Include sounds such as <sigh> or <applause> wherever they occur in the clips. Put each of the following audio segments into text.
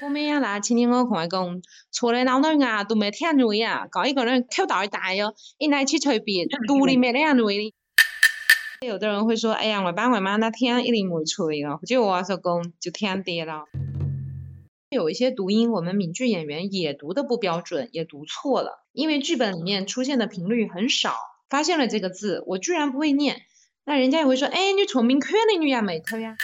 我咩呀啦，今天我同佢讲，坐喺老女啊，都没听住呀，搞一个人口大大哟，一来去随便，<laughs> 肚里没两位。有的人会说，哎呀，我爸我妈那天一定没吹了，就我说公就听跌了。有一些读音，我们闽剧演员也读的不标准，也读错了，因为剧本里面出现的频率很少。发现了这个字，我居然不会念，那人家也会说，哎，你聪明，可的女呀，美头呀。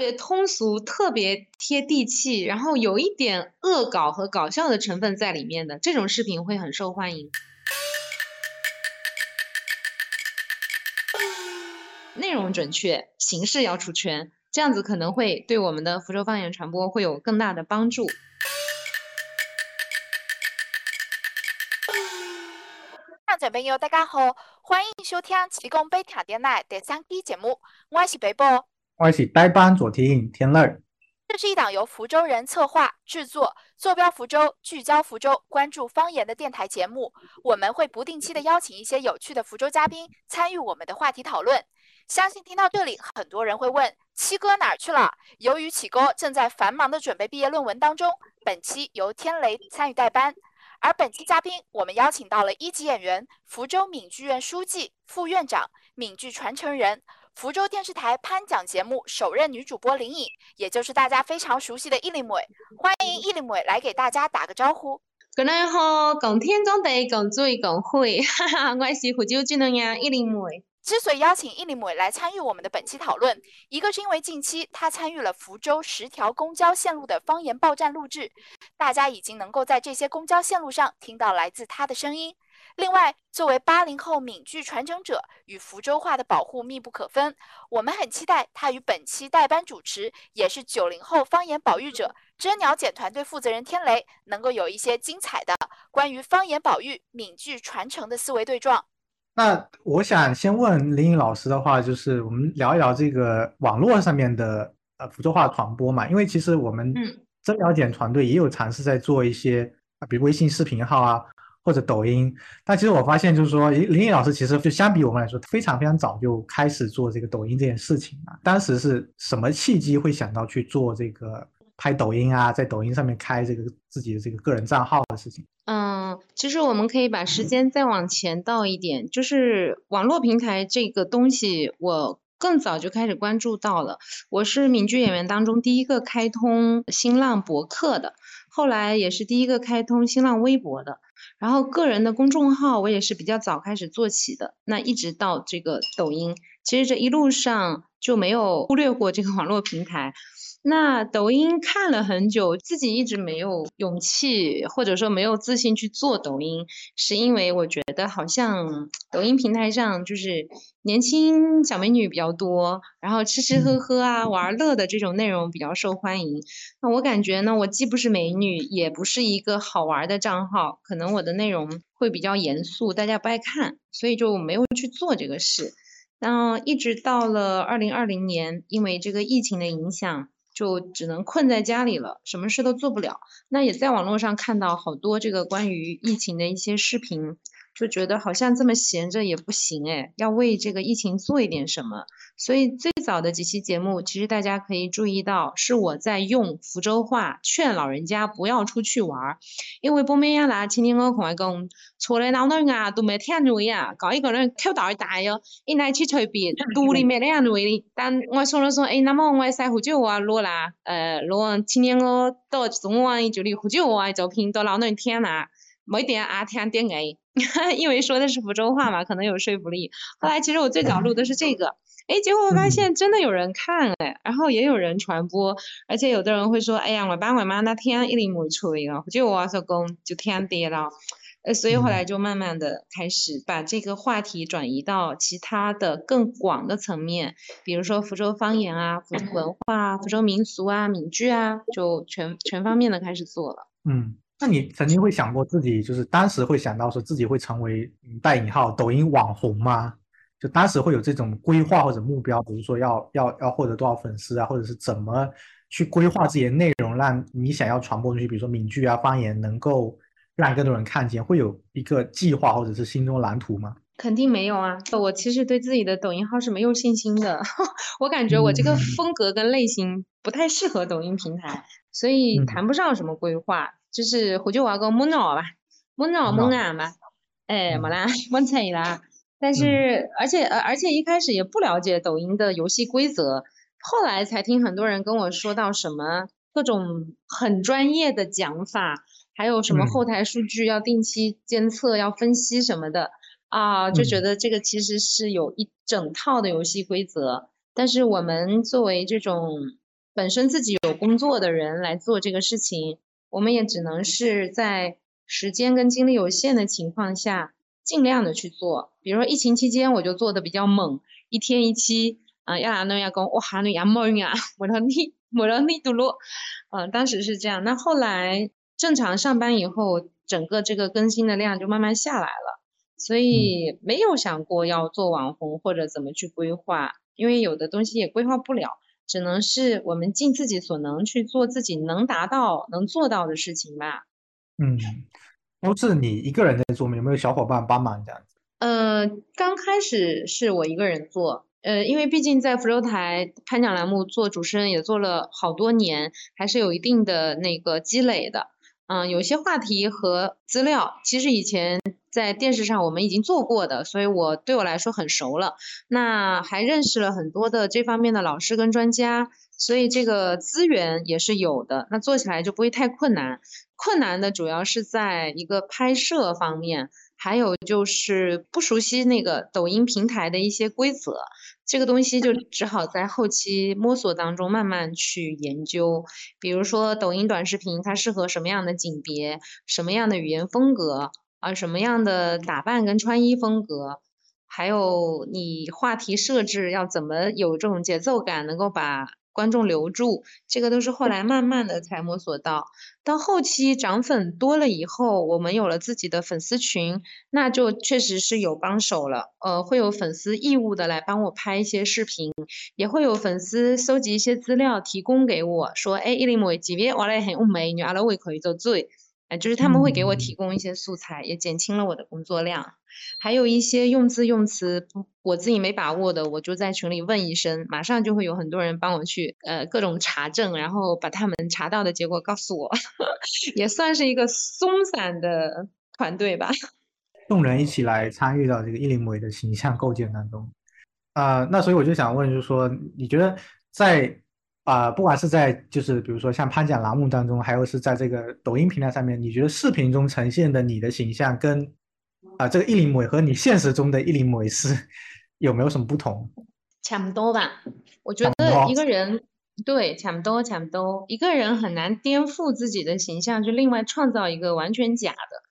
别通俗，特别贴地气，然后有一点恶搞和搞笑的成分在里面的这种视频会很受欢迎。内容准确，形式要出圈，这样子可能会对我们的福州方言传播会有更大的帮助。听众朋友，大家好，欢迎收听启功北听电台第三期节目，我是北波，我是代班主持人天乐。这是一档由福州人策划、制作、坐标福州、聚焦福州、关注方言的电台节目。我们会不定期的邀请一些有趣的福州嘉宾参与我们的话题讨论。相信听到这里，很多人会问七哥哪儿去了？由于启哥正在繁忙的准备毕业论文当中，本期由天雷参与代班。而本期嘉宾，我们邀请到了一级演员、福州闽剧院书记、副院长、闽剧传承人、福州电视台颁奖节目首任女主播林颖，也就是大家非常熟悉的伊丽妹。欢迎伊丽妹来给大家打个招呼。各位好，共天共地，共追共会，<laughs> 哈哈，我是福州剧能人伊丽妹。之所以邀请伊丽妹来参与我们的本期讨论，一个是因为近期他参与了福州十条公交线路的方言报站录制，大家已经能够在这些公交线路上听到来自他的声音。另外，作为八零后闽剧传承者，与福州话的保护密不可分，我们很期待他与本期代班主持，也是九零后方言保育者真鸟剪团队负责人天雷，能够有一些精彩的关于方言保育、闽剧传承的思维对撞。那我想先问林颖老师的话，就是我们聊一聊这个网络上面的呃福州话传播嘛，因为其实我们真了解团队也有尝试在做一些啊，比如微信视频号啊或者抖音，但其实我发现就是说林林老师其实就相比我们来说非常非常早就开始做这个抖音这件事情了。当时是什么契机会想到去做这个拍抖音啊，在抖音上面开这个自己的这个个人账号的事情？嗯，其实我们可以把时间再往前倒一点，就是网络平台这个东西，我更早就开始关注到了。我是闽剧演员当中第一个开通新浪博客的，后来也是第一个开通新浪微博的，然后个人的公众号我也是比较早开始做起的。那一直到这个抖音，其实这一路上就没有忽略过这个网络平台。那抖音看了很久，自己一直没有勇气，或者说没有自信去做抖音，是因为我觉得好像抖音平台上就是年轻小美女比较多，然后吃吃喝喝啊、玩乐的这种内容比较受欢迎。那我感觉呢，我既不是美女，也不是一个好玩的账号，可能我的内容会比较严肃，大家不爱看，所以就没有去做这个事。然后一直到了二零二零年，因为这个疫情的影响。就只能困在家里了，什么事都做不了。那也在网络上看到好多这个关于疫情的一些视频。就觉得好像这么闲着也不行哎，要为这个疫情做一点什么。所以最早的几期节目，其实大家可以注意到，是我在用福州话劝老人家不要出去玩儿。因为北面呀啦，今天我同我讲，坐在老人啊都没听住呀，搞一个人口大大哟，一来去随便，肚里没两位。但我说了说，哎，那么我晒福州啊，落啦，呃，落今天我到中网就里福州话照片到老人听啦，没点啊听点哎。<laughs> 因为说的是福州话嘛，可能有说服力。后来其实我最早录的是这个，哎，结果我发现真的有人看哎，然后也有人传播，而且有的人会说，哎呀，我爸我妈那天一定没吹了，就我说公就天跌了，呃，所以后来就慢慢的开始把这个话题转移到其他的更广的层面，比如说福州方言啊、福州文化啊、福州民俗啊、闽剧啊，就全全方面的开始做了。嗯。那你曾经会想过自己，就是当时会想到说自己会成为带引号抖音网红吗？就当时会有这种规划或者目标，比如说要要要获得多少粉丝啊，或者是怎么去规划自己的内容，让你想要传播出去，比如说闽剧啊方言能够让更多人看见，会有一个计划或者是心中蓝图吗？肯定没有啊！我其实对自己的抖音号是没有信心的，<laughs> 我感觉我这个风格跟类型不太适合抖音平台，所以谈不上什么规划。就是回去玩个摸脑吧，摸脑摸眼吧，哎，没啦，忘错啦。但是而且呃而且一开始也不了解抖音的游戏规则，后来才听很多人跟我说到什么各种很专业的讲法，还有什么后台数据要定期监测、要分析什么的。啊，就觉得这个其实是有一整套的游戏规则，但是我们作为这种本身自己有工作的人来做这个事情，我们也只能是在时间跟精力有限的情况下，尽量的去做。比如说疫情期间，我就做的比较猛，一天一期啊，要拿那要工哇，那要猛啊，我让你我让你读落，嗯，当时是这样。那后来正常上班以后，整个这个更新的量就慢慢下来了。所以没有想过要做网红或者怎么去规划，因为有的东西也规划不了，只能是我们尽自己所能去做自己能达到、能做到的事情吧。嗯，都是你一个人在做吗？有没有小伙伴帮忙这样子？呃，刚开始是我一个人做，呃，因为毕竟在福州台颁奖栏目做主持人也做了好多年，还是有一定的那个积累的。嗯，有些话题和资料，其实以前在电视上我们已经做过的，所以我对我来说很熟了。那还认识了很多的这方面的老师跟专家，所以这个资源也是有的。那做起来就不会太困难。困难的主要是在一个拍摄方面，还有就是不熟悉那个抖音平台的一些规则。这个东西就只好在后期摸索当中慢慢去研究，比如说抖音短视频它适合什么样的景别，什么样的语言风格啊，什么样的打扮跟穿衣风格，还有你话题设置要怎么有这种节奏感，能够把。观众留住，这个都是后来慢慢的才摸索到。到后期涨粉多了以后，我们有了自己的粉丝群，那就确实是有帮手了。呃，会有粉丝义务的来帮我拍一些视频，也会有粉丝搜集一些资料提供给我，说，哎，一零某几位我来很乌美女阿拉胃口做最。哎，就是他们会给我提供一些素材，也减轻了我的工作量。还有一些用字用词不我自己没把握的，我就在群里问一声，马上就会有很多人帮我去呃各种查证，然后把他们查到的结果告诉我，<laughs> 也算是一个松散的团队吧。众人一起来参与到这个一零维的形象构建当中，啊，那所以我就想问，就是说，你觉得在？啊，不管是在就是比如说像潘奖栏目当中，还有是在这个抖音平台上面，你觉得视频中呈现的你的形象跟啊这个一零尾和你现实中的一零尾是有没有什么不同？差不多吧，我觉得一个人对差不多差不多，一个人很难颠覆自己的形象，就另外创造一个完全假的，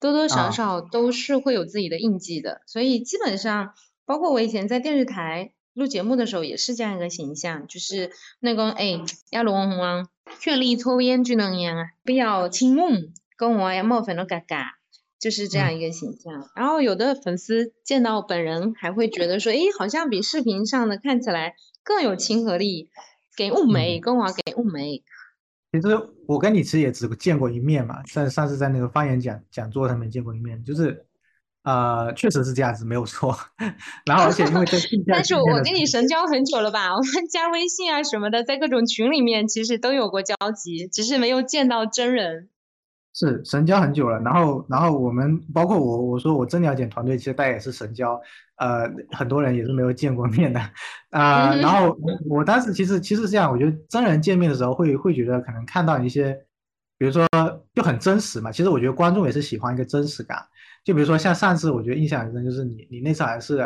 多多少少都是会有自己的印记的，所以基本上包括我以前在电视台。录节目的时候也是这样一个形象，就是那个哎，亚龙王绚丽抽烟就能样啊，不要亲吻，跟我要冒犯的嘎嘎，就是这样一个形象。然后有的粉丝见到本人还会觉得说，哎，好像比视频上的看起来更有亲和力，给雾眉，跟我给雾眉。其实我跟你其实也只见过一面嘛，上上次在那个发言讲讲座上面见过一面，就是。呃，确实是这样子，没有错。<laughs> 然后，而且因为在但是我跟你神交很久了吧？<laughs> 我们加微信啊什么的，在各种群里面其实都有过交集，只是没有见到真人。是神交很久了。然后，然后我们包括我，我说我真了解团队，其实大家也是神交。呃，很多人也是没有见过面的。<laughs> 啊，然后我当时其实其实这样，我觉得真人见面的时候会会觉得可能看到一些，比如说就很真实嘛。其实我觉得观众也是喜欢一个真实感。就比如说像上次，我觉得印象很深，就是你你那次好像是，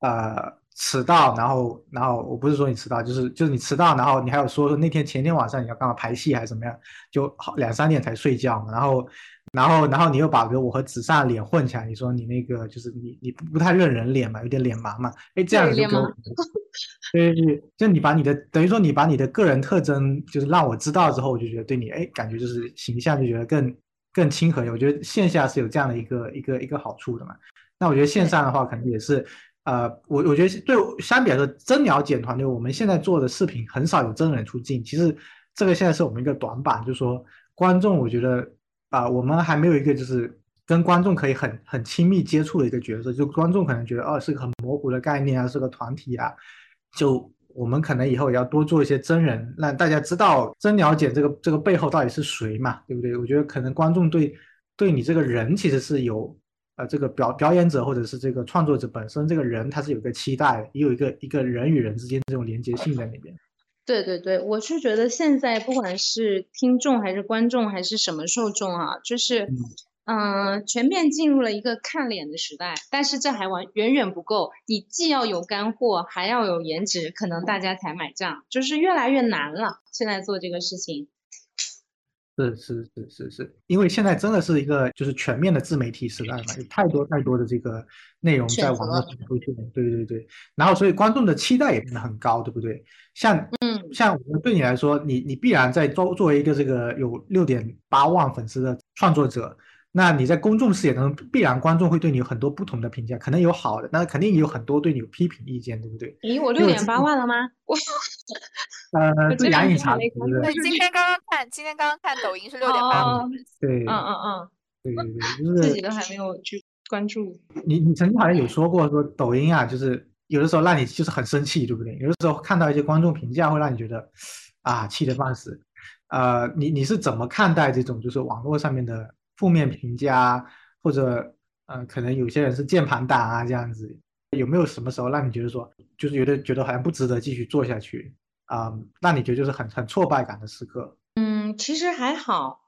呃，迟到，然后然后我不是说你迟到，就是就是你迟到，然后你还有说说那天前天晚上你要干嘛排戏还是怎么样，就好两三点才睡觉，然后然后然后你又把我和子上脸混起来，你说你那个就是你你不太认人脸嘛，有点脸盲嘛，哎这样子就给我，<laughs> 对对对，就你把你的等于说你把你的个人特征就是让我知道之后，我就觉得对你哎感觉就是形象就觉得更。更亲和，我觉得线下是有这样的一个一个一个好处的嘛。那我觉得线上的话，可能也是，呃，我我觉得对相比来说，真了解团队，我们现在做的视频很少有真人出镜。其实这个现在是我们一个短板，就是说观众，我觉得啊，我们还没有一个就是跟观众可以很很亲密接触的一个角色。就观众可能觉得哦是个很模糊的概念啊，是个团体啊，就我们可能以后也要多做一些真人，让大家知道真了解这个这个背后到底是谁嘛，对不对？我觉得可能观众对对你这个人其实是有。呃，这个表表演者或者是这个创作者本身，这个人他是有一个期待，也有一个一个人与人之间这种连接性在里边。对对对，我是觉得现在不管是听众还是观众还是什么受众啊，就是嗯，全面进入了一个看脸的时代。但是这还完远远不够，你既要有干货，还要有颜值，可能大家才买账，就是越来越难了。现在做这个事情。是是是是是，因为现在真的是一个就是全面的自媒体时代嘛，有太多太多的这个内容在网络上出现，对对对，然后所以观众的期待也变得很高，对不对？像嗯，像对你来说，你你必然在作作为一个这个有六点八万粉丝的创作者。那你在公众视野当中，必然观众会对你有很多不同的评价，可能有好的，那肯定也有很多对你有批评意见，对不对？咦，我六点八万了吗？<laughs> 我呃，这杨颖查对对，今天刚刚看，今天刚刚看抖音是六点八万。对，嗯嗯嗯，对对对，就是自己都还没有去关注。你你曾经好像有说过，说抖音啊，就是有的时候让你就是很生气，对不对？有的时候看到一些观众评价，会让你觉得啊，气得半死。呃，你你是怎么看待这种就是网络上面的？负面评价，或者嗯，可能有些人是键盘党啊，这样子，有没有什么时候让你觉得说，就是觉得觉得好像不值得继续做下去啊？让你觉得就是很很挫败感的时刻？嗯，其实还好，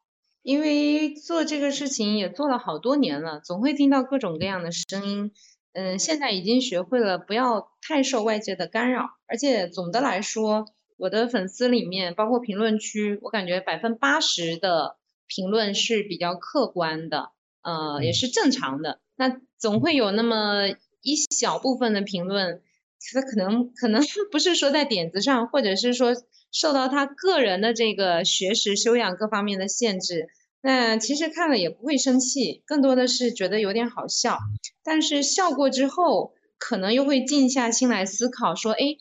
因为做这个事情也做了好多年了，总会听到各种各样的声音。嗯，现在已经学会了不要太受外界的干扰，而且总的来说，我的粉丝里面，包括评论区，我感觉百分八十的。评论是比较客观的，呃，也是正常的。那总会有那么一小部分的评论，他可能可能 <laughs> 不是说在点子上，或者是说受到他个人的这个学识修养各方面的限制。那其实看了也不会生气，更多的是觉得有点好笑。但是笑过之后，可能又会静下心来思考，说，哎。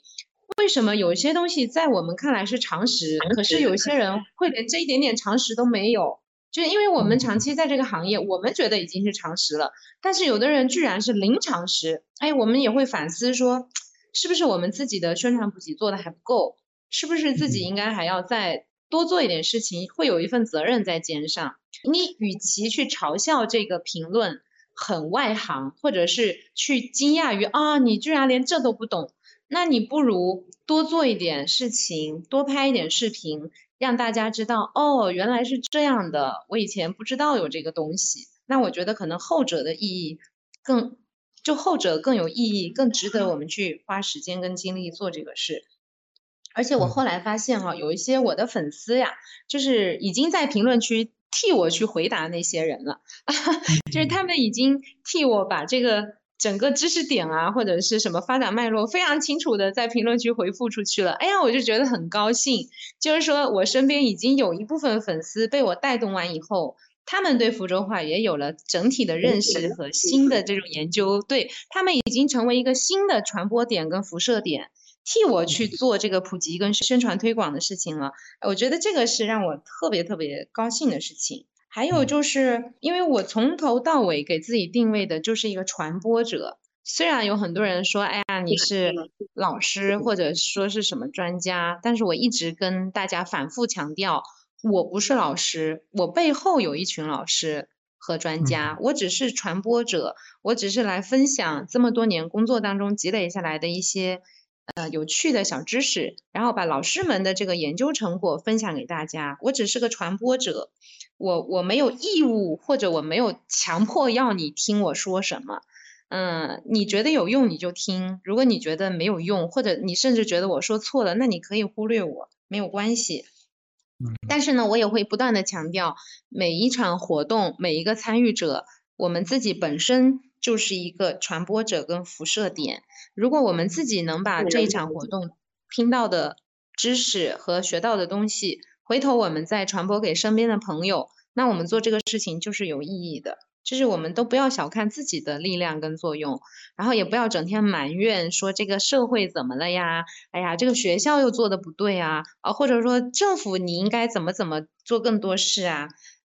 为什么有些东西在我们看来是常识，可是有些人会连这一点点常识都没有？就是因为我们长期在这个行业，我们觉得已经是常识了，但是有的人居然是零常识。哎，我们也会反思说，是不是我们自己的宣传普及做的还不够？是不是自己应该还要再多做一点事情？会有一份责任在肩上。你与其去嘲笑这个评论很外行，或者是去惊讶于啊，你居然连这都不懂。那你不如多做一点事情，多拍一点视频，让大家知道哦，原来是这样的，我以前不知道有这个东西。那我觉得可能后者的意义更，就后者更有意义，更值得我们去花时间跟精力做这个事。而且我后来发现哈，有一些我的粉丝呀，就是已经在评论区替我去回答那些人了，<laughs> 就是他们已经替我把这个。整个知识点啊，或者是什么发展脉络，非常清楚的在评论区回复出去了。哎呀，我就觉得很高兴。就是说我身边已经有一部分粉丝被我带动完以后，他们对福州话也有了整体的认识和新的这种研究，对他们已经成为一个新的传播点跟辐射点，替我去做这个普及跟宣传推广的事情了。我觉得这个是让我特别特别高兴的事情。还有就是，因为我从头到尾给自己定位的就是一个传播者。虽然有很多人说，哎呀，你是老师或者说是什么专家，但是我一直跟大家反复强调，我不是老师，我背后有一群老师和专家，我只是传播者，我只是来分享这么多年工作当中积累下来的一些呃有趣的小知识，然后把老师们的这个研究成果分享给大家。我只是个传播者。我我没有义务，或者我没有强迫要你听我说什么，嗯，你觉得有用你就听，如果你觉得没有用，或者你甚至觉得我说错了，那你可以忽略我，没有关系。但是呢，我也会不断的强调，每一场活动，每一个参与者，我们自己本身就是一个传播者跟辐射点。如果我们自己能把这一场活动听到的知识和学到的东西，回头我们再传播给身边的朋友，那我们做这个事情就是有意义的。就是我们都不要小看自己的力量跟作用，然后也不要整天埋怨说这个社会怎么了呀？哎呀，这个学校又做的不对啊，啊，或者说政府你应该怎么怎么做更多事啊？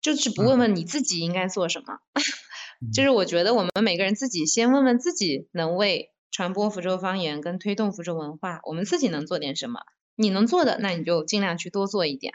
就是不问问你自己应该做什么。<laughs> 就是我觉得我们每个人自己先问问自己，能为传播福州方言跟推动福州文化，我们自己能做点什么？你能做的，那你就尽量去多做一点。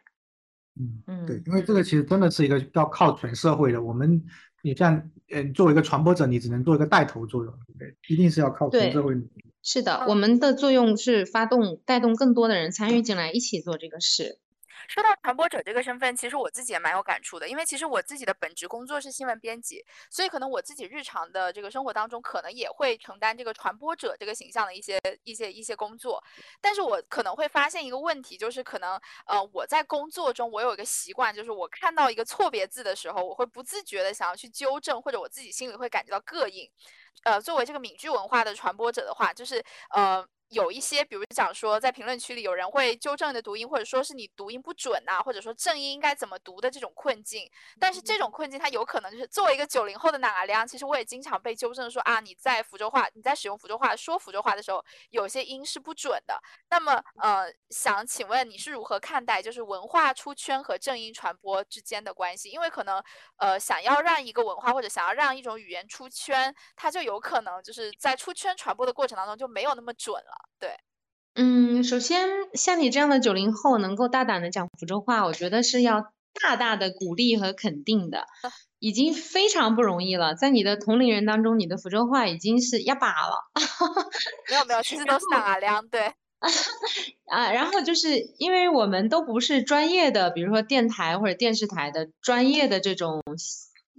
嗯嗯，对，因为这个其实真的是一个要靠全社会的。我们，你像，嗯，作为一个传播者，你只能做一个带头作用，对，一定是要靠全社会。是的，我们的作用是发动、带动更多的人参与进来，一起做这个事。说到传播者这个身份，其实我自己也蛮有感触的，因为其实我自己的本职工作是新闻编辑，所以可能我自己日常的这个生活当中，可能也会承担这个传播者这个形象的一些一些一些工作。但是我可能会发现一个问题，就是可能呃我在工作中我有一个习惯，就是我看到一个错别字的时候，我会不自觉的想要去纠正，或者我自己心里会感觉到膈应。呃，作为这个闽剧文化的传播者的话，就是呃。有一些，比如讲说，在评论区里有人会纠正你的读音，或者说是你读音不准呐，或者说正音应该怎么读的这种困境。但是这种困境，它有可能就是作为一个九零后的哪良，其实我也经常被纠正说啊，你在福州话，你在使用福州话说福州话的时候，有些音是不准的。那么，呃，想请问你是如何看待就是文化出圈和正音传播之间的关系？因为可能，呃，想要让一个文化或者想要让一种语言出圈，它就有可能就是在出圈传播的过程当中就没有那么准了。对，嗯，首先像你这样的九零后能够大胆的讲福州话，我觉得是要大大的鼓励和肯定的，已经非常不容易了。在你的同龄人当中，你的福州话已经是压把了。没有没有，其实都是打量对。<laughs> 啊，然后就是因为我们都不是专业的，比如说电台或者电视台的专业的这种，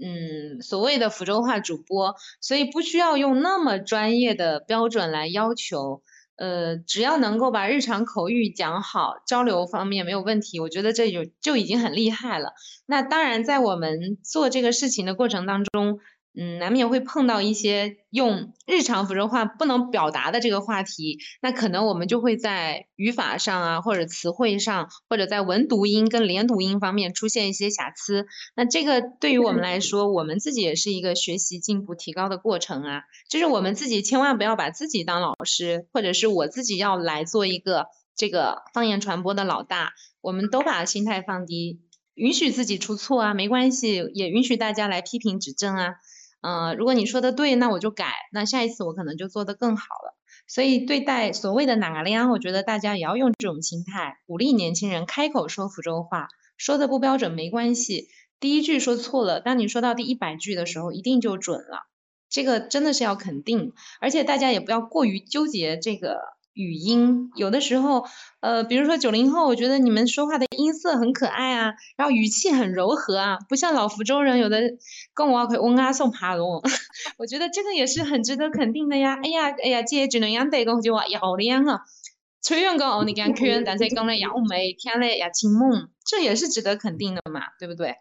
嗯，所谓的福州话主播，所以不需要用那么专业的标准来要求。呃，只要能够把日常口语讲好，交流方面没有问题，我觉得这就就已经很厉害了。那当然，在我们做这个事情的过程当中。嗯，难免会碰到一些用日常福州话不能表达的这个话题，那可能我们就会在语法上啊，或者词汇上，或者在文读音跟连读音方面出现一些瑕疵。那这个对于我们来说，我们自己也是一个学习进步提高的过程啊。就是我们自己千万不要把自己当老师，或者是我自己要来做一个这个方言传播的老大，我们都把心态放低，允许自己出错啊，没关系，也允许大家来批评指正啊。嗯，如果你说的对，那我就改，那下一次我可能就做得更好了。所以对待所谓的哪个量，我觉得大家也要用这种心态，鼓励年轻人开口说福州话，说的不标准没关系，第一句说错了，当你说到第一百句的时候，一定就准了。这个真的是要肯定，而且大家也不要过于纠结这个。语音有的时候，呃，比如说九零后，我觉得你们说话的音色很可爱啊，然后语气很柔和啊，不像老福州人有的跟我会嗡啊送爬龙，<laughs> 我觉得这个也是很值得肯定的呀。哎呀，哎呀，姐只能样对个就话要样啊，虽然讲哦你讲圈，但是讲了也美，听了也清梦，这也是值得肯定的嘛，对不对？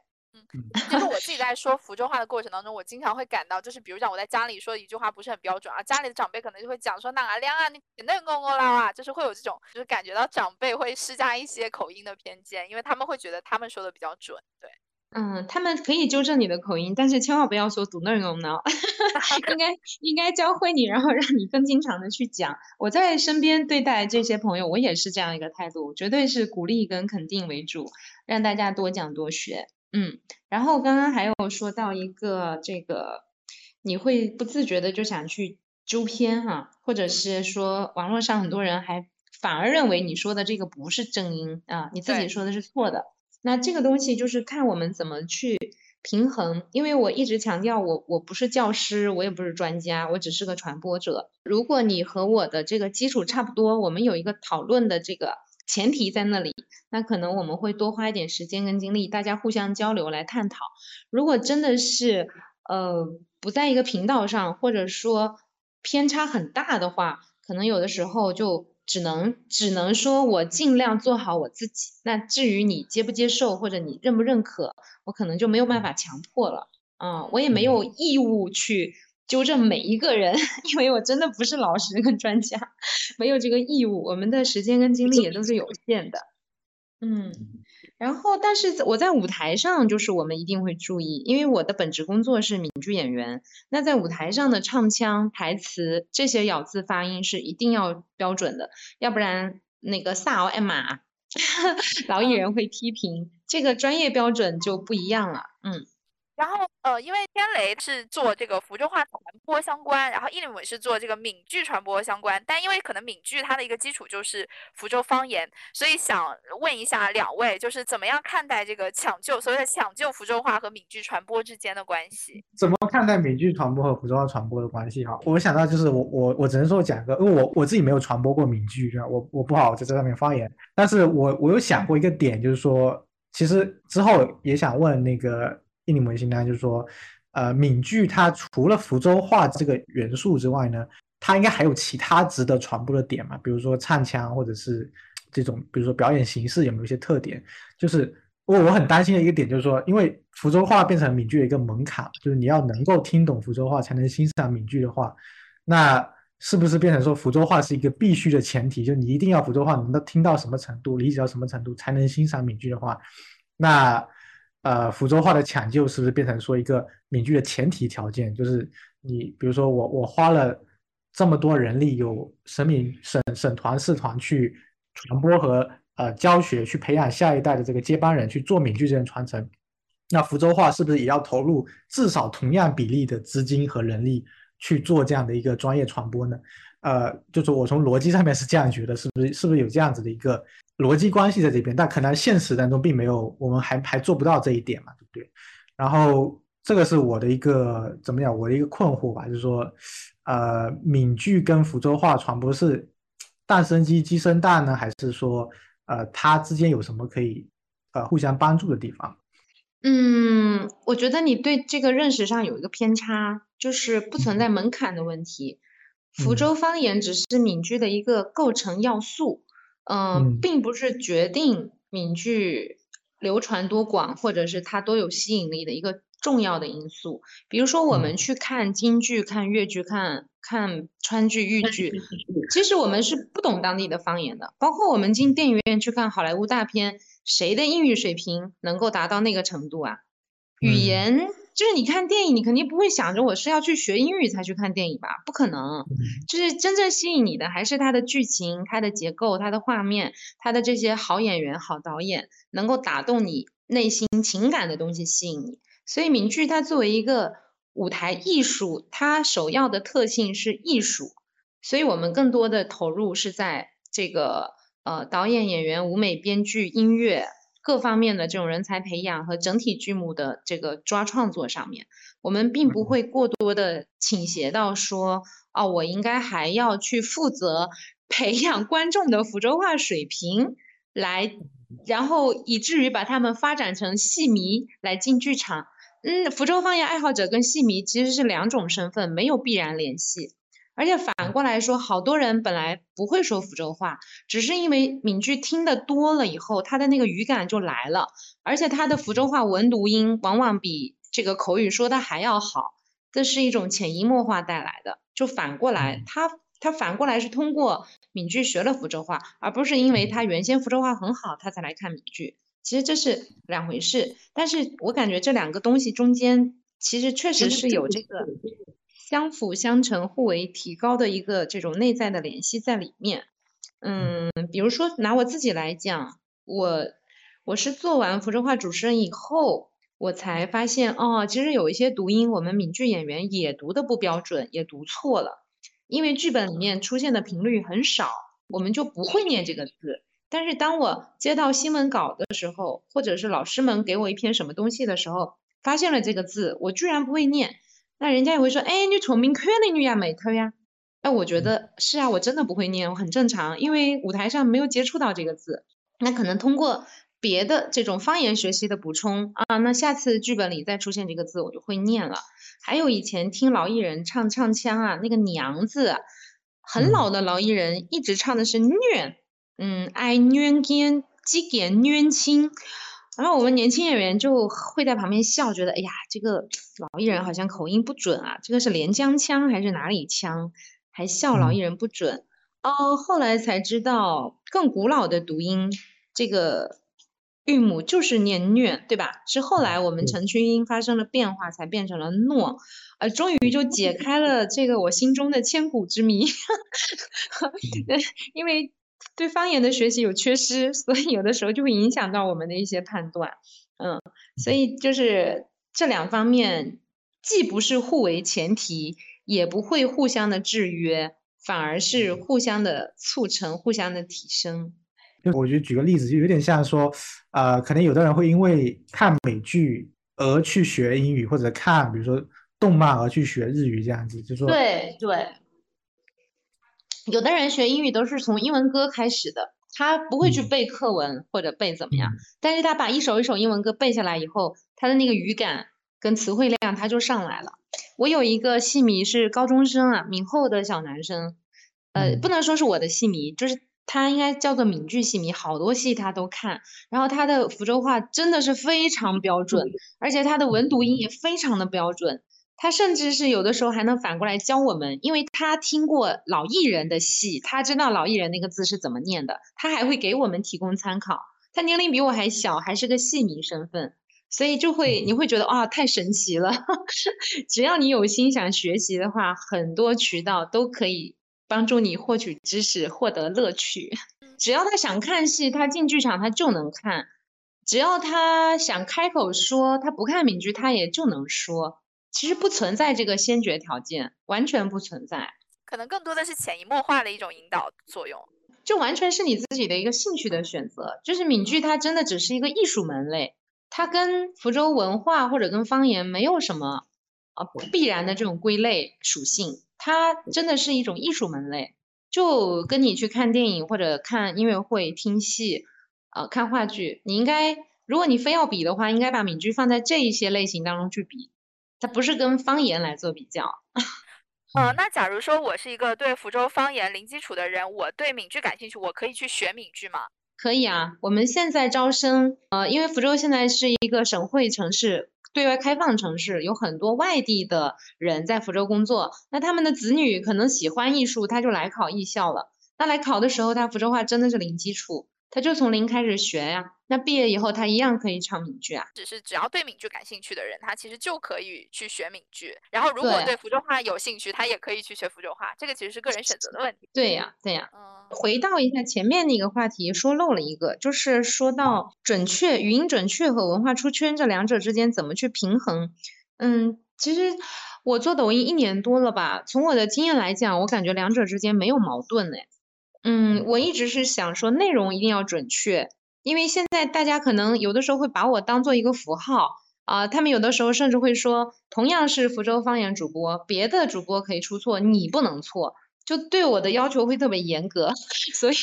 其实我自己在说福州话的过程当中，我经常会感到，就是比如讲我在家里说一句话不是很标准啊，家里的长辈可能就会讲说哪亮啊，你那个我啦啊，就是会有这种，就是感觉到长辈会施加一些口音的偏见，因为他们会觉得他们说的比较准。对，嗯，他们可以纠正你的口音，但是千万不要说读那个呢，<laughs> 应该应该教会你，然后让你更经常的去讲。我在身边对待这些朋友，我也是这样一个态度，绝对是鼓励跟肯定为主，让大家多讲多学。嗯，然后刚刚还有说到一个这个，你会不自觉的就想去纠偏哈，或者是说网络上很多人还反而认为你说的这个不是正音啊，你自己说的是错的。那这个东西就是看我们怎么去平衡，因为我一直强调我我不是教师，我也不是专家，我只是个传播者。如果你和我的这个基础差不多，我们有一个讨论的这个。前提在那里，那可能我们会多花一点时间跟精力，大家互相交流来探讨。如果真的是呃不在一个频道上，或者说偏差很大的话，可能有的时候就只能只能说我尽量做好我自己。那至于你接不接受或者你认不认可，我可能就没有办法强迫了。啊，我也没有义务去。纠正每一个人，<laughs> 因为我真的不是老师跟专家，没有这个义务。我们的时间跟精力也都是有限的。嗯，然后但是我在舞台上，就是我们一定会注意，因为我的本职工作是闽剧演员。那在舞台上的唱腔、台词这些咬字发音是一定要标准的，要不然那个萨奥艾玛 <laughs> 老艺人会批评，这个专业标准就不一样了。嗯。然后，呃，因为天雷是做这个福州话传播相关，然后伊林伟是做这个闽剧传播相关，但因为可能闽剧它的一个基础就是福州方言，所以想问一下两位，就是怎么样看待这个抢救所谓的抢救福州话和闽剧传播之间的关系？怎么看待闽剧传播和福州话传播的关系？哈，我想到就是我我我只能说讲一个，因为我我自己没有传播过闽剧，我我不好在这上面发言，但是我我有想过一个点，就是说，其实之后也想问那个。印尼模型呢，就是说，呃，闽剧它除了福州话这个元素之外呢，它应该还有其他值得传播的点嘛？比如说唱腔，或者是这种，比如说表演形式有没有一些特点？就是我我很担心的一个点就是说，因为福州话变成闽剧的一个门槛，就是你要能够听懂福州话才能欣赏闽剧的话，那是不是变成说福州话是一个必须的前提？就你一定要福州话能够听到什么程度，理解到什么程度才能欣赏闽剧的话，那？呃，福州话的抢救是不是变成说一个闽剧的前提条件？就是你，比如说我，我花了这么多人力，有省闽省省团市团去传播和呃教学，去培养下一代的这个接班人去做闽剧这种传承，那福州话是不是也要投入至少同样比例的资金和人力去做这样的一个专业传播呢？呃，就是我从逻辑上面是这样觉得，是不是是不是有这样子的一个？逻辑关系在这边，但可能现实当中并没有，我们还还做不到这一点嘛，对不对？然后这个是我的一个怎么讲，我的一个困惑吧，就是说，呃，闽剧跟福州话传播是蛋生鸡，鸡生蛋呢，还是说，呃，它之间有什么可以呃互相帮助的地方？嗯，我觉得你对这个认识上有一个偏差，就是不存在门槛的问题，福州方言只是闽剧的一个构成要素。嗯，并不是决定闽剧流传多广，或者是它多有吸引力的一个重要的因素。比如说，我们去看京剧、看越剧、看看川剧、豫剧，其实我们是不懂当地的方言的。包括我们进电影院去看好莱坞大片，谁的英语水平能够达到那个程度啊？语言。就是你看电影，你肯定不会想着我是要去学英语才去看电影吧？不可能，就是真正吸引你的还是它的剧情、它的结构、它的画面、它的这些好演员、好导演，能够打动你内心情感的东西吸引你。所以名剧它作为一个舞台艺术，它首要的特性是艺术，所以我们更多的投入是在这个呃导演、演员、舞美、编剧、音乐。各方面的这种人才培养和整体剧目的这个抓创作上面，我们并不会过多的倾斜到说，哦，我应该还要去负责 <laughs> 培养观众的福州话水平，来，然后以至于把他们发展成戏迷来进剧场。嗯，福州方言爱好者跟戏迷其实是两种身份，没有必然联系。而且反过来说，好多人本来不会说福州话，只是因为闽剧听得多了以后，他的那个语感就来了。而且他的福州话文读音往往比这个口语说的还要好，这是一种潜移默化带来的。就反过来，他他反过来是通过闽剧学了福州话，而不是因为他原先福州话很好，他才来看闽剧。其实这是两回事。但是我感觉这两个东西中间，其实确实是有这个。相辅相成、互为提高的一个这种内在的联系在里面。嗯，比如说拿我自己来讲，我我是做完福州话主持人以后，我才发现哦，其实有一些读音我们闽剧演员也读的不标准，也读错了。因为剧本里面出现的频率很少，我们就不会念这个字。但是当我接到新闻稿的时候，或者是老师们给我一篇什么东西的时候，发现了这个字，我居然不会念。那人家也会说，哎，你聪明可的女呀，美特呀。哎，我觉得是啊，我真的不会念，我很正常，因为舞台上没有接触到这个字。那可能通过别的这种方言学习的补充啊，那下次剧本里再出现这个字，我就会念了。还有以前听老艺人唱唱腔啊，那个娘字，很老的老艺人一直唱的是虐，嗯，爱虐间几点虐亲。然后我们年轻演员就会在旁边笑，觉得哎呀，这个 <tsk> 老艺人好像口音不准啊，这个是连江腔还是哪里腔？还笑老艺人不准。哦，后来才知道更古老的读音，这个韵母就是念虐，对吧？是后来我们城区音发生了变化，才变成了诺，呃，终于就解开了这个我心中的千古之谜。<laughs> <laughs> 因为对方言的学习有缺失，<laughs> 所以有的时候就会影响到我们的一些判断。嗯，所以就是这两方面，既不是互为前提，也不会互相的制约，反而是互相的促成、互相的提升。就我觉得举个例子，就有点像说，呃，可能有的人会因为看美剧而去学英语，或者看比如说动漫而去学日语这样子，就说对对。有的人学英语都是从英文歌开始的，他不会去背课文或者背怎么样，但是他把一首一首英文歌背下来以后，他的那个语感跟词汇量他就上来了。我有一个戏迷是高中生啊，闽后的小男生，呃，不能说是我的戏迷，就是他应该叫做闽剧戏迷，好多戏他都看，然后他的福州话真的是非常标准，而且他的文读音也非常的标准。他甚至是有的时候还能反过来教我们，因为他听过老艺人的戏，他知道老艺人那个字是怎么念的，他还会给我们提供参考。他年龄比我还小，还是个戏迷身份，所以就会你会觉得啊，太神奇了。<laughs> 只要你有心想学习的话，很多渠道都可以帮助你获取知识、获得乐趣。只要他想看戏，他进剧场他就能看；只要他想开口说，他不看闽剧他也就能说。其实不存在这个先决条件，完全不存在，可能更多的是潜移默化的一种引导作用，就完全是你自己的一个兴趣的选择。就是闽剧，它真的只是一个艺术门类，它跟福州文化或者跟方言没有什么啊必然的这种归类属性，它真的是一种艺术门类，就跟你去看电影或者看音乐会、听戏，呃，看话剧，你应该，如果你非要比的话，应该把闽剧放在这一些类型当中去比。它不是跟方言来做比较，<laughs> 呃，那假如说我是一个对福州方言零基础的人，我对闽剧感兴趣，我可以去学闽剧吗？可以啊，我们现在招生，呃，因为福州现在是一个省会城市，对外开放城市，有很多外地的人在福州工作，那他们的子女可能喜欢艺术，他就来考艺校了。那来考的时候，他福州话真的是零基础。他就从零开始学呀，那毕业以后他一样可以唱闽剧啊。只是只要对闽剧感兴趣的人，他其实就可以去学闽剧。然后如果对福州话有兴趣，他也可以去学福州话。这个其实是个人选择的问题。对呀，对呀。嗯，回到一下前面那个话题，说漏了一个，就是说到准确语音准确和文化出圈这两者之间怎么去平衡。嗯，其实我做抖音一年多了吧，从我的经验来讲，我感觉两者之间没有矛盾哎。嗯，我一直是想说内容一定要准确，因为现在大家可能有的时候会把我当做一个符号啊，他们有的时候甚至会说，同样是福州方言主播，别的主播可以出错，你不能错，就对我的要求会特别严格，<laughs> 所以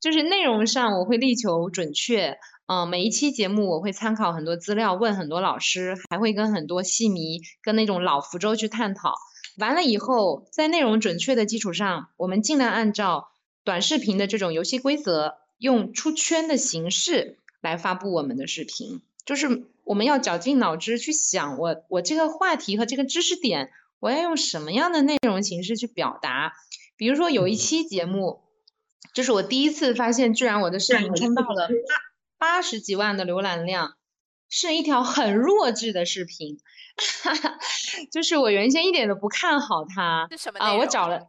就是内容上我会力求准确，嗯，每一期节目我会参考很多资料，问很多老师，还会跟很多戏迷跟那种老福州去探讨，完了以后在内容准确的基础上，我们尽量按照。短视频的这种游戏规则，用出圈的形式来发布我们的视频，就是我们要绞尽脑汁去想，我我这个话题和这个知识点，我要用什么样的内容形式去表达。比如说有一期节目，就是我第一次发现，居然我的视频冲到了八八十几万的浏览量，是一条很弱智的视频，<laughs> 就是我原先一点都不看好它啊，我找了。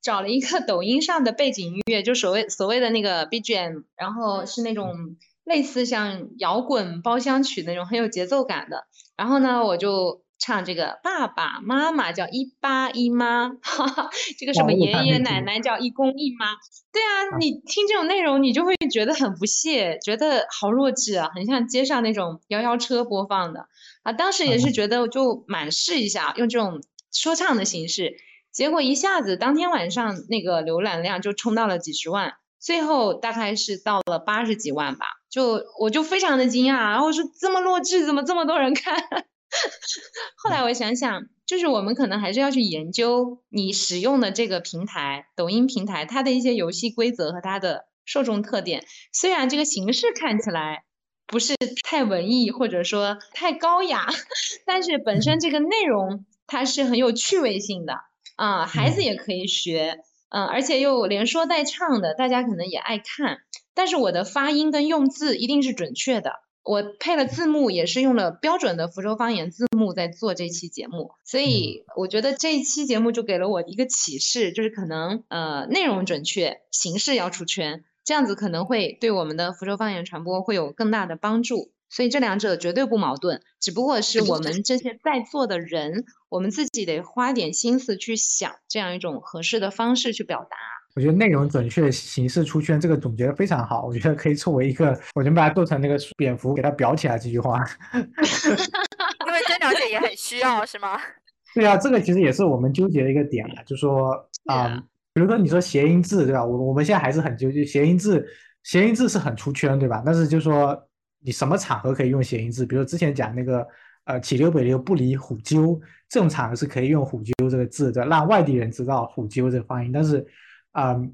找了一个抖音上的背景音乐，就所谓所谓的那个 BGM，然后是那种类似像摇滚包厢曲那种很有节奏感的。然后呢，我就唱这个爸爸妈妈叫一爸一妈，哈哈，这个什么爷爷奶奶叫一公一妈。对啊，你听这种内容，你就会觉得很不屑，觉得好弱智啊，很像街上那种摇摇车播放的啊。当时也是觉得就满试一下，用这种说唱的形式。结果一下子，当天晚上那个浏览量就冲到了几十万，最后大概是到了八十几万吧。就我就非常的惊讶，然后我说这么弱智，怎么这么多人看？<laughs> 后来我想想，就是我们可能还是要去研究你使用的这个平台，抖音平台它的一些游戏规则和它的受众特点。虽然这个形式看起来不是太文艺或者说太高雅，<laughs> 但是本身这个内容它是很有趣味性的。啊，孩子也可以学，嗯，而且又连说带唱的，大家可能也爱看。但是我的发音跟用字一定是准确的，我配了字幕，也是用了标准的福州方言字幕在做这期节目。所以我觉得这一期节目就给了我一个启示，就是可能呃内容准确，形式要出圈，这样子可能会对我们的福州方言传播会有更大的帮助。所以这两者绝对不矛盾，只不过是我们这些在座的人，我们自己得花点心思去想这样一种合适的方式去表达。我觉得内容准确，形式出圈，这个总结的非常好。我觉得可以作为一个，我就把它做成那个蝙蝠，给它裱起来这句话。<laughs> 因为真了解也很需要，是吗？<laughs> 对啊，这个其实也是我们纠结的一个点啊，就说啊，比如说你说谐音字，对吧？我我们现在还是很纠结，谐音字，谐音字是很出圈，对吧？但是就说你什么场合可以用谐音字？比如之前讲那个呃，起溜北溜不离虎丘，这种场合是可以用虎丘这个字的，让外地人知道虎丘这个发音，但是。嗯，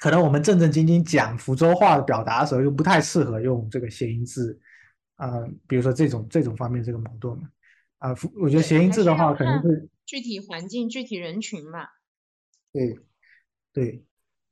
可能我们正正经经讲福州话的表达的时候，又不太适合用这个谐音字，呃，比如说这种这种方面这个矛盾嘛，啊，我觉得谐音字的话，可能是具体环境、具体人群吧。对，对，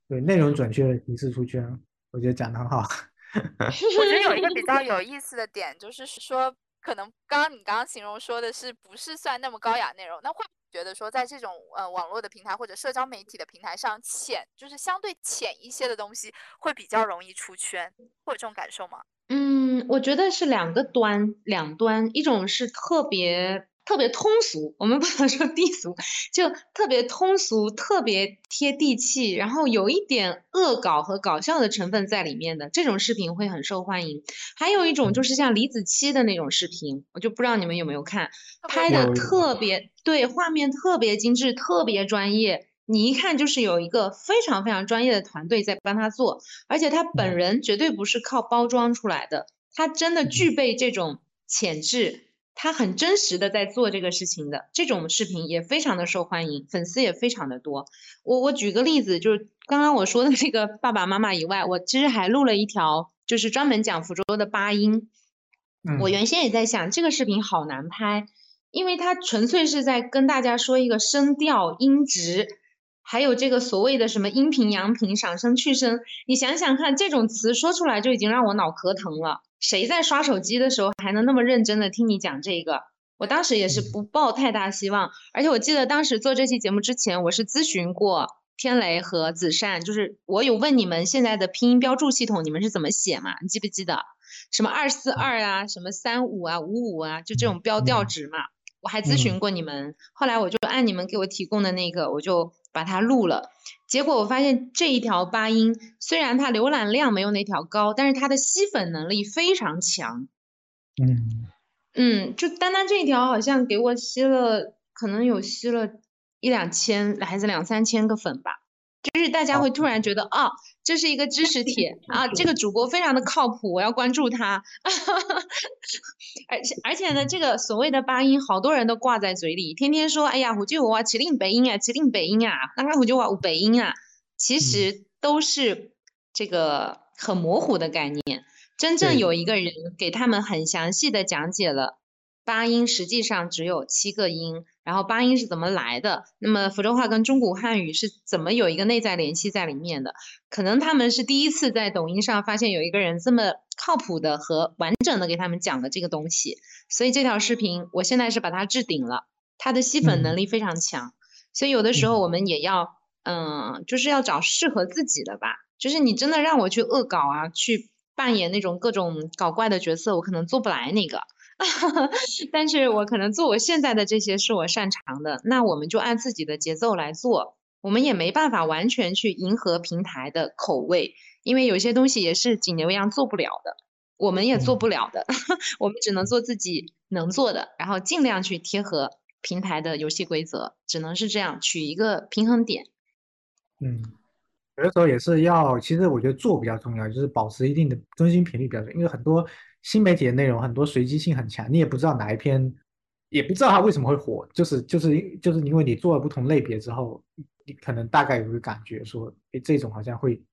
对，内容准确，形式出圈，我觉得讲的很好。<laughs> 我觉得有一个比较有 <laughs> 意思的点，就是说，可能刚刚你刚刚形容说的是不是算那么高雅内容，那会。觉得说，在这种呃网络的平台或者社交媒体的平台上，浅就是相对浅一些的东西，会比较容易出圈，会有这种感受吗？嗯，我觉得是两个端，两端，一种是特别。特别通俗，我们不能说低俗，就特别通俗，特别贴地气，然后有一点恶搞和搞笑的成分在里面的这种视频会很受欢迎。还有一种就是像李子柒的那种视频，我就不知道你们有没有看，拍的特别对，画面特别精致，特别专业，你一看就是有一个非常非常专业的团队在帮他做，而且他本人绝对不是靠包装出来的，他真的具备这种潜质。他很真实的在做这个事情的这种视频也非常的受欢迎，粉丝也非常的多。我我举个例子，就是刚刚我说的那个爸爸妈妈以外，我其实还录了一条，就是专门讲福州的八音。我原先也在想，这个视频好难拍，因为它纯粹是在跟大家说一个声调、音值，还有这个所谓的什么阴平、阳平、上声、去声。你想想看，这种词说出来就已经让我脑壳疼了。谁在刷手机的时候还能那么认真的听你讲这个？我当时也是不抱太大希望，而且我记得当时做这期节目之前，我是咨询过天雷和子善，就是我有问你们现在的拼音标注系统你们是怎么写嘛？你记不记得？什么二四二啊，什么三五啊，五五啊，就这种标调值嘛？我还咨询过你们，后来我就按你们给我提供的那个，我就。把它录了，结果我发现这一条八音虽然它浏览量没有那条高，但是它的吸粉能力非常强。嗯嗯，就单单这一条好像给我吸了，可能有吸了一两千还是两三千个粉吧。就是大家会突然觉得啊，这是一个知识帖 <laughs> 啊，这个主播非常的靠谱，我要关注他。<laughs> 而且而且呢，这个所谓的八音，好多人都挂在嘴里，天天说，哎呀，我就我麒麟北音啊，麒麟北音啊，那个我就我北音啊，其实都是这个很模糊的概念。真正有一个人给他们很详细的讲解了。八音实际上只有七个音，然后八音是怎么来的？那么福州话跟中古汉语是怎么有一个内在联系在里面的？可能他们是第一次在抖音上发现有一个人这么靠谱的和完整的给他们讲了这个东西，所以这条视频我现在是把它置顶了，它的吸粉能力非常强。所以有的时候我们也要，嗯，就是要找适合自己的吧。就是你真的让我去恶搞啊，去扮演那种各种搞怪的角色，我可能做不来那个。<laughs> 但是我可能做我现在的这些是我擅长的，那我们就按自己的节奏来做。我们也没办法完全去迎合平台的口味，因为有些东西也是锦牛一样做不了的，我们也做不了的。<laughs> 我们只能做自己能做的，然后尽量去贴合平台的游戏规则，只能是这样取一个平衡点。嗯，有的时候也是要，其实我觉得做比较重要，就是保持一定的更新频率比较重要，因为很多。新媒体的内容很多随机性很强，你也不知道哪一篇，也不知道它为什么会火，就是就是就是因为你做了不同类别之后，你可能大概有个感觉说，哎，这种好像会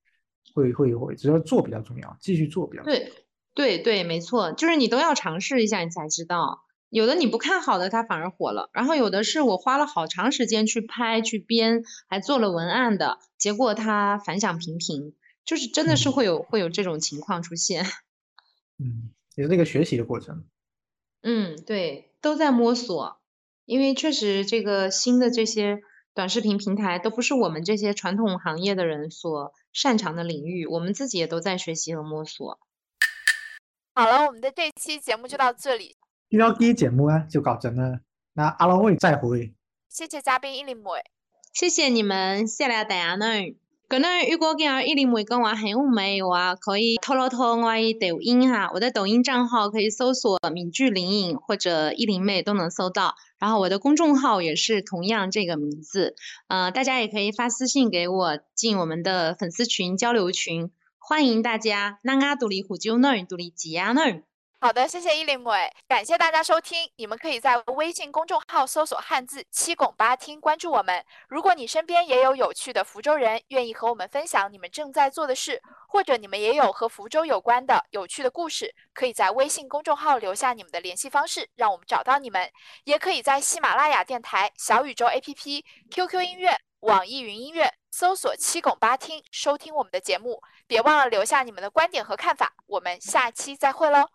会会会，只要做比较重要，继续做比较重要。对对对，没错，就是你都要尝试一下，你才知道，有的你不看好的它反而火了，然后有的是我花了好长时间去拍去编，还做了文案的，结果它反响平平，就是真的是会有会有这种情况出现，<laughs> 嗯。也是一个学习的过程。嗯，对，都在摸索，因为确实这个新的这些短视频平台都不是我们这些传统行业的人所擅长的领域，我们自己也都在学习和摸索。好了，我们的这期节目就到这里。第二期节目呢就搞成了，那阿拉会再会。谢谢嘉宾伊林梅，谢谢你们，谢谢大家呢。可能如果讲伊林梅跟我很有美的话，可以透露透我的抖音哈，我的抖音账号可以搜索“闽剧灵影”或者“伊林妹”都能搜到。然后我的公众号也是同样这个名字，呃，大家也可以发私信给我进我们的粉丝群交流群，欢迎大家。那阿独立虎就那独立吉亚那。好的，谢谢伊林伟，感谢大家收听。你们可以在微信公众号搜索汉字七拱八听，关注我们。如果你身边也有有趣的福州人，愿意和我们分享你们正在做的事，或者你们也有和福州有关的有趣的故事，可以在微信公众号留下你们的联系方式，让我们找到你们。也可以在喜马拉雅电台、小宇宙 APP、QQ 音乐、网易云音乐搜索七拱八听，收听我们的节目。别忘了留下你们的观点和看法。我们下期再会喽！